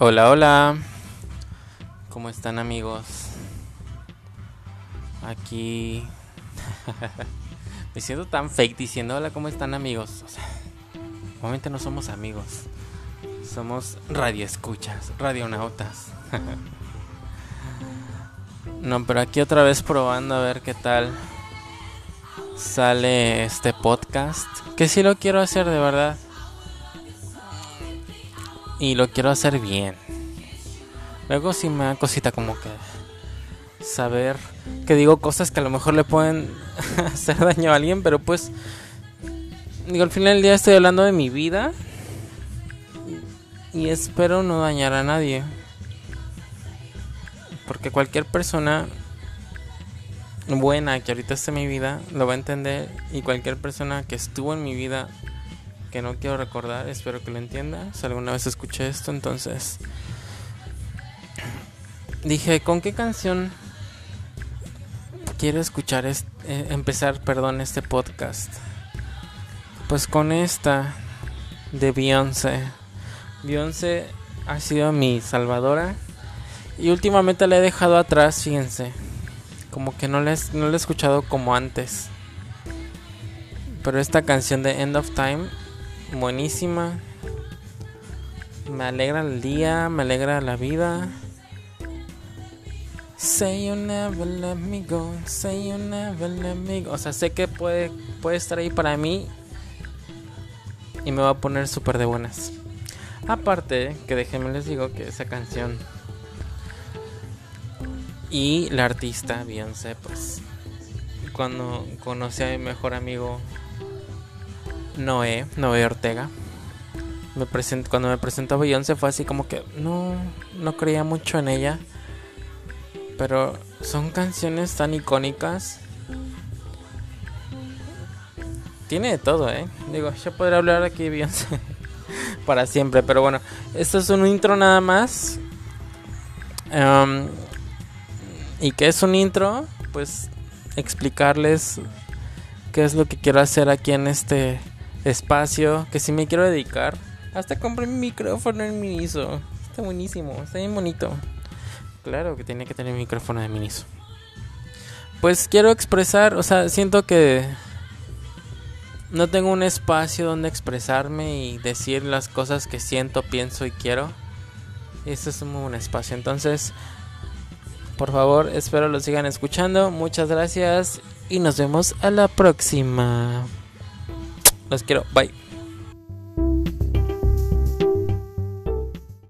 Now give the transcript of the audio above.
Hola, hola. ¿Cómo están amigos? Aquí me siento tan fake diciendo hola, ¿cómo están amigos? O no somos amigos. Somos radioescuchas, radionautas. no, pero aquí otra vez probando a ver qué tal sale este podcast. Que sí lo quiero hacer de verdad. Y lo quiero hacer bien. Luego sí me da cosita como que saber que digo cosas que a lo mejor le pueden hacer daño a alguien, pero pues digo, al final del día estoy hablando de mi vida y espero no dañar a nadie. Porque cualquier persona buena que ahorita esté en mi vida lo va a entender y cualquier persona que estuvo en mi vida que no quiero recordar, espero que lo entienda. Si alguna vez escuché esto, entonces dije, ¿con qué canción quiero escuchar eh, empezar, perdón, este podcast? Pues con esta de Beyoncé. Beyoncé ha sido mi salvadora y últimamente la he dejado atrás, fíjense. Como que no la, no he escuchado como antes. Pero esta canción de End of Time buenísima. Me alegra el día, me alegra la vida. Say you never let me go, say you never let me go. O sea, sé que puede, puede estar ahí para mí y me va a poner súper de buenas. Aparte, que déjenme les digo que esa canción y la artista Beyoncé, pues cuando conocí a mi mejor amigo Noé, Noé Ortega. Me cuando me presentó Beyoncé fue así como que no, no creía mucho en ella. Pero son canciones tan icónicas. Tiene de todo, ¿eh? Digo, ya podré hablar aquí Beyoncé para siempre. Pero bueno, esto es un intro nada más. Um, ¿Y qué es un intro? Pues explicarles qué es lo que quiero hacer aquí en este espacio que si me quiero dedicar. Hasta compré mi micrófono en Miniso. Está buenísimo, está bien bonito. Claro que tiene que tener micrófono de Miniso. Pues quiero expresar, o sea, siento que no tengo un espacio donde expresarme y decir las cosas que siento, pienso y quiero. Este es un buen espacio. Entonces, por favor, espero lo sigan escuchando. Muchas gracias y nos vemos a la próxima. Let's get up. Bye.